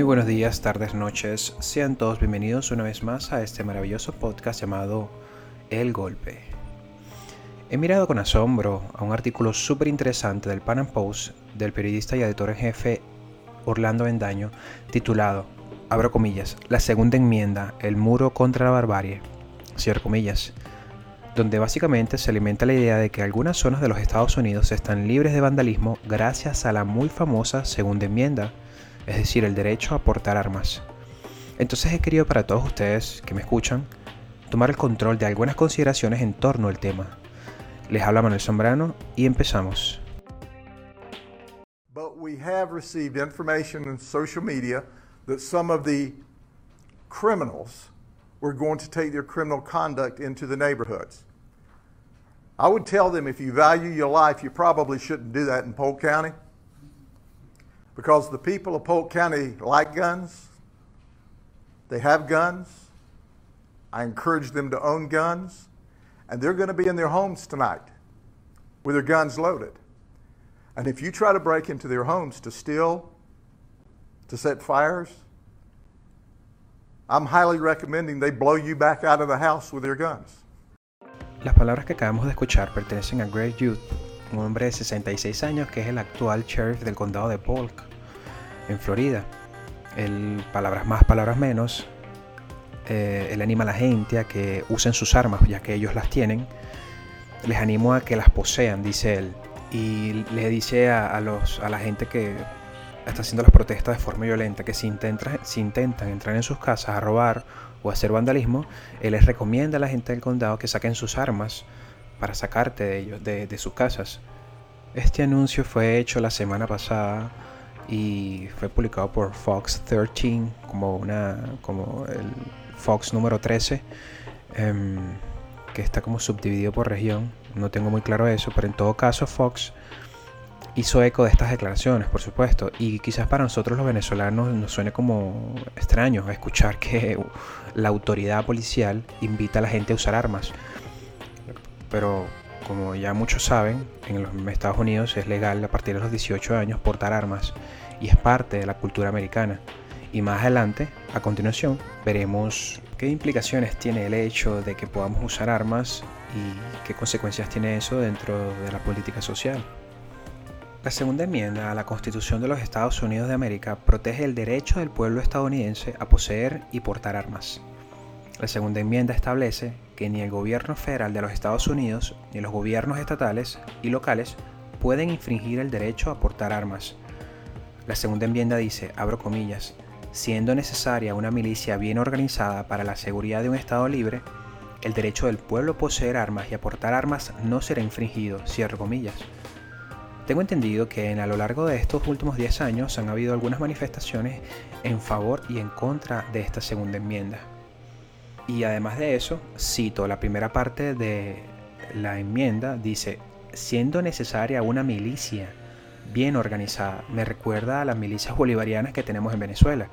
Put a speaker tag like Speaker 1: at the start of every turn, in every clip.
Speaker 1: Muy buenos días, tardes, noches. Sean todos bienvenidos una vez más a este maravilloso podcast llamado El Golpe. He mirado con asombro a un artículo súper interesante del Pan Am Post del periodista y editor en jefe Orlando Bendaño titulado, abro comillas, La segunda enmienda, el muro contra la barbarie, cierro comillas, donde básicamente se alimenta la idea de que algunas zonas de los Estados Unidos están libres de vandalismo gracias a la muy famosa segunda enmienda es decir, el derecho a portar armas. Entonces he querido para todos ustedes que me escuchan tomar el control de algunas consideraciones en torno al tema. Les habla Manuel Sombrano y empezamos.
Speaker 2: But we have received information in social media that some of the criminals were going to take their criminal conduct into the neighborhoods. I would tell them if you value your life, you probably shouldn't do that in Polk County. Because the people of Polk County like guns. They have guns. I encourage them to own guns. And they're going to be in their homes tonight with their guns loaded. And if you try to break into their homes to steal, to set fires, I'm highly recommending they blow you back out of the house with their guns.
Speaker 1: Las palabras que acabamos de escuchar pertenecen a Greg Youth, un hombre de 66 años que es el actual sheriff del condado de Polk. en Florida. El, palabras más, palabras menos, eh, él anima a la gente a que usen sus armas, ya que ellos las tienen. Les animo a que las posean, dice él. Y le dice a, los, a la gente que está haciendo las protestas de forma violenta que si, intentan, si intentan entrar en sus casas a robar o hacer vandalismo, él les recomienda a la gente del condado que saquen sus armas para sacarte de ellos, de, sus casas. Este anuncio fue hecho la semana pasada y fue publicado por Fox 13 como una como el Fox número 13 em, que está como subdividido por región. No tengo muy claro eso pero en todo caso Fox hizo eco de estas declaraciones por supuesto. Y quizás para nosotros los venezolanos nos suene como extraño escuchar que la autoridad policial invita a la gente a usar armas pero como ya muchos saben, en los Estados Unidos es legal a partir de los 18 años portar armas y es parte de la cultura americana. Y más adelante, a continuación, veremos qué implicaciones tiene el hecho de que podamos usar armas y qué consecuencias tiene eso dentro de la política social. La segunda enmienda a la Constitución de los Estados Unidos de América protege el derecho del pueblo estadounidense a poseer y portar armas. La segunda enmienda establece que ni el gobierno federal de los Estados Unidos ni los gobiernos estatales y locales pueden infringir el derecho a portar armas. La segunda enmienda dice, abro comillas, siendo necesaria una milicia bien organizada para la seguridad de un Estado libre, el derecho del pueblo a poseer armas y a portar armas no será infringido, cierro comillas. Tengo entendido que en, a lo largo de estos últimos 10 años han habido algunas manifestaciones en favor y en contra de esta segunda enmienda. Y además de eso, cito la primera parte de la enmienda, dice, siendo necesaria una milicia bien organizada, me recuerda a las milicias bolivarianas que tenemos en Venezuela.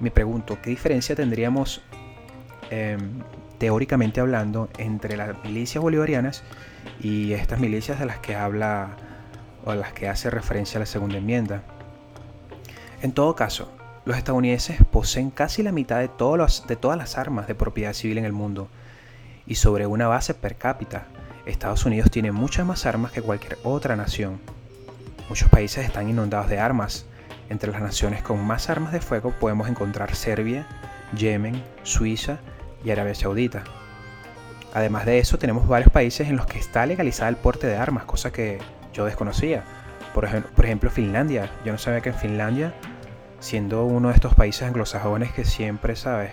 Speaker 1: Me pregunto, ¿qué diferencia tendríamos em, teóricamente hablando entre las milicias bolivarianas y estas milicias de las que habla o a las que hace referencia la segunda enmienda? En todo caso, los estadounidenses poseen casi la mitad de, todas las armas de propiedad civil en el mundo. Y sobre una base per cápita, Estados Unidos tiene muchas más armas que cualquier otra nación. Muchos países están inundados de armas. Entre las naciones con más armas de fuego podemos encontrar Serbia, Yemen, Suiza y Arabia Saudita. Además de eso, tenemos varios países en los que está legalizada el porte de armas, cosa que yo desconocía. Por ejemplo, Finlandia. Yo no sabía que en Finlandia siendo uno de estos países anglosajones que siempre, ¿sabes?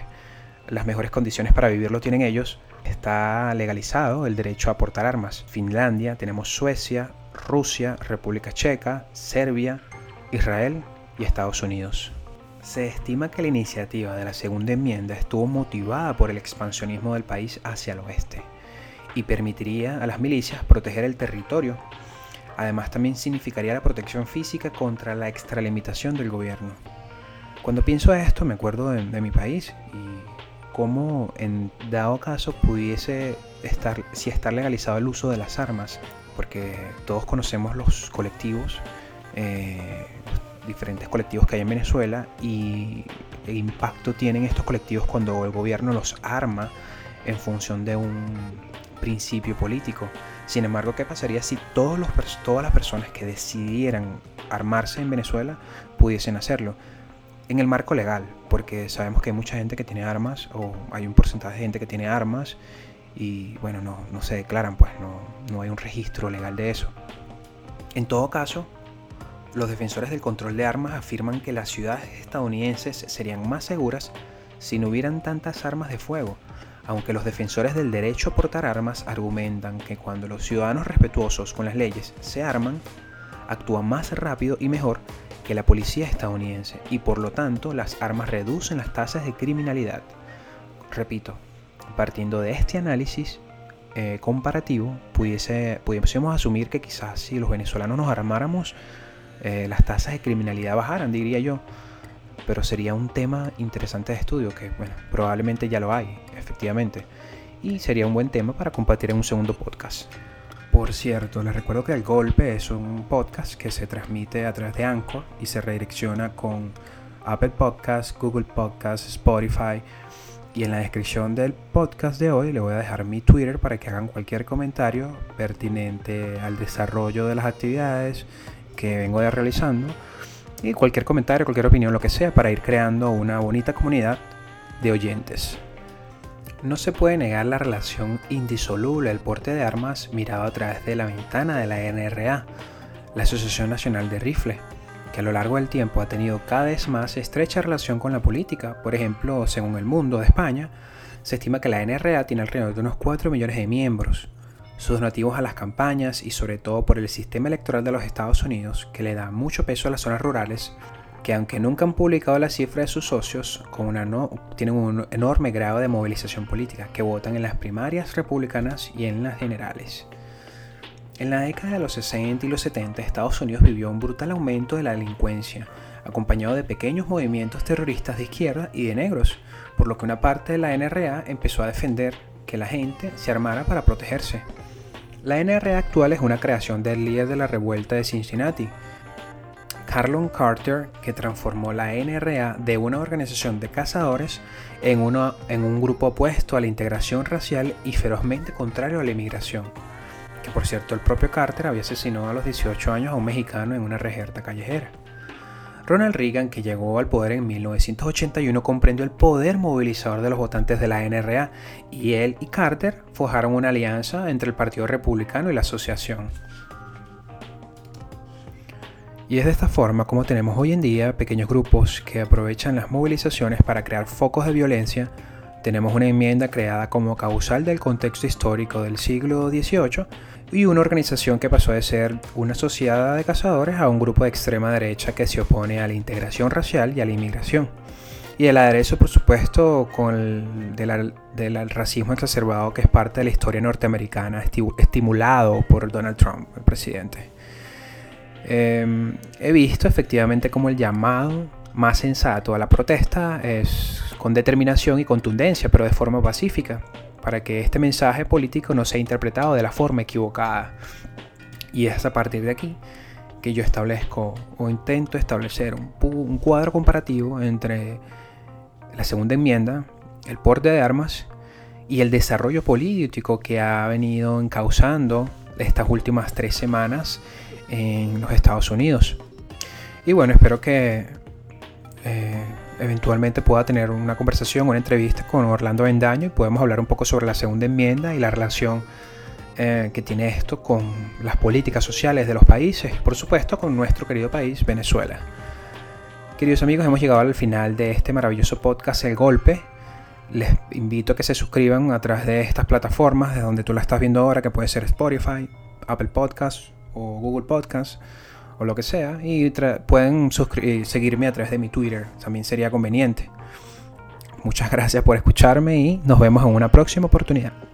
Speaker 1: Las mejores condiciones para vivirlo tienen ellos, está legalizado el derecho a portar armas. Finlandia, tenemos Suecia, Rusia, República Checa, Serbia, Israel y Estados Unidos. Se estima que la iniciativa de la segunda enmienda estuvo motivada por el expansionismo del país hacia el oeste y permitiría a las milicias proteger el territorio. Además también significaría la protección física contra la extralimitación del gobierno. Cuando pienso esto me acuerdo de, mi país y cómo en dado caso pudiese estar, si estar legalizado el uso de las armas, porque todos conocemos los colectivos, eh, diferentes colectivos que hay en Venezuela y el impacto tienen estos colectivos cuando el gobierno los arma en función de un principio político. Sin embargo, ¿qué pasaría si todos los, todas las personas que decidieran armarse en Venezuela pudiesen hacerlo? En el marco legal, porque sabemos que hay mucha gente que tiene armas, o hay un porcentaje de gente que tiene armas, y bueno, no, no se declaran, pues no, no hay un registro legal de eso. En todo caso, los defensores del control de armas afirman que las ciudades estadounidenses serían más seguras si no hubieran tantas armas de fuego, aunque los defensores del derecho a portar armas argumentan que cuando los ciudadanos respetuosos con las leyes se arman, actúan más rápido y mejor que la policía estadounidense y por lo tanto las armas reducen las tasas de criminalidad. Repito, partiendo de este análisis eh, comparativo, pudiese, pudiésemos asumir que quizás si los venezolanos nos armáramos, eh, las tasas de criminalidad bajaran, diría yo. Pero sería un tema interesante de estudio que, bueno, probablemente ya lo hay, efectivamente. Y sería un buen tema para compartir en un segundo podcast. Por cierto, les recuerdo que El Golpe es un podcast que se transmite a través de Anchor y se redirecciona con Apple Podcasts, Google Podcasts, Spotify. Y en la descripción del podcast de hoy le voy a dejar mi Twitter para que hagan cualquier comentario pertinente al desarrollo de las actividades que vengo ya realizando y cualquier comentario, cualquier opinión, lo que sea, para ir creando una bonita comunidad de oyentes. No se puede negar la relación indisoluble del porte de armas mirado a través de la ventana de la NRA, la Asociación Nacional de Rifle, que a lo largo del tiempo ha tenido cada vez más estrecha relación con la política. Por ejemplo, según el Mundo de España, se estima que la NRA tiene alrededor de unos 4 millones de miembros, sus donativos a las campañas y sobre todo por el sistema electoral de los Estados Unidos, que le da mucho peso a las zonas rurales, que aunque nunca han publicado la cifra de sus socios, con no, tienen un enorme grado de movilización política, que votan en las primarias republicanas y en las generales. En la década de los 60 y los 70, Estados Unidos vivió un brutal aumento de la delincuencia, acompañado de pequeños movimientos terroristas de izquierda y de negros, por lo que una parte de la NRA empezó a defender que la gente se armara para protegerse. La NRA actual es una creación del líder de la revuelta de Cincinnati, Carlon Carter, que transformó la NRA de una organización de cazadores en, en un grupo opuesto a la integración racial y ferozmente contrario a la inmigración. Que por cierto, el propio Carter había asesinado a los 18 años a un mexicano en una rejerta callejera. Ronald Reagan, que llegó al poder en 1981, comprendió el poder movilizador de los votantes de la NRA y él y Carter forjaron una alianza entre el Partido Republicano y la Asociación. Y es de esta forma como tenemos hoy en día pequeños grupos que aprovechan las movilizaciones para crear focos de violencia. Tenemos una enmienda creada como causal del contexto histórico del siglo XVIII y una organización que pasó de ser una sociedad de cazadores a un grupo de extrema derecha que se opone a la integración racial y a la inmigración. Y el aderezo, por supuesto, con el, del, racismo exacerbado que es parte de la historia norteamericana, estimulado por Donald Trump, el presidente. Em, he visto efectivamente como el llamado más sensato a la protesta es con determinación y contundencia, pero de forma pacífica para que este mensaje político no sea interpretado de la forma equivocada. Y es a partir de aquí que yo establezco o intento establecer un, cuadro comparativo entre la segunda enmienda, el porte de armas y el desarrollo político que ha venido encauzando estas últimas tres semanas en los Estados Unidos. Y bueno, espero que eh, eventualmente pueda tener una conversación, una entrevista con Orlando Bendaño y podemos hablar un poco sobre la segunda enmienda y la relación eh, que tiene esto con las políticas sociales de los países, por supuesto con nuestro querido país, Venezuela. Queridos amigos, hemos llegado al final de este maravilloso podcast El Golpe. Les invito a que se suscriban a través de estas plataformas, de donde tú la estás viendo ahora, que puede ser Spotify, Apple Podcasts o Google Podcasts o lo que sea. Y pueden eh, seguirme a través de mi Twitter, también sería conveniente. Muchas gracias por escucharme y nos vemos en una próxima oportunidad.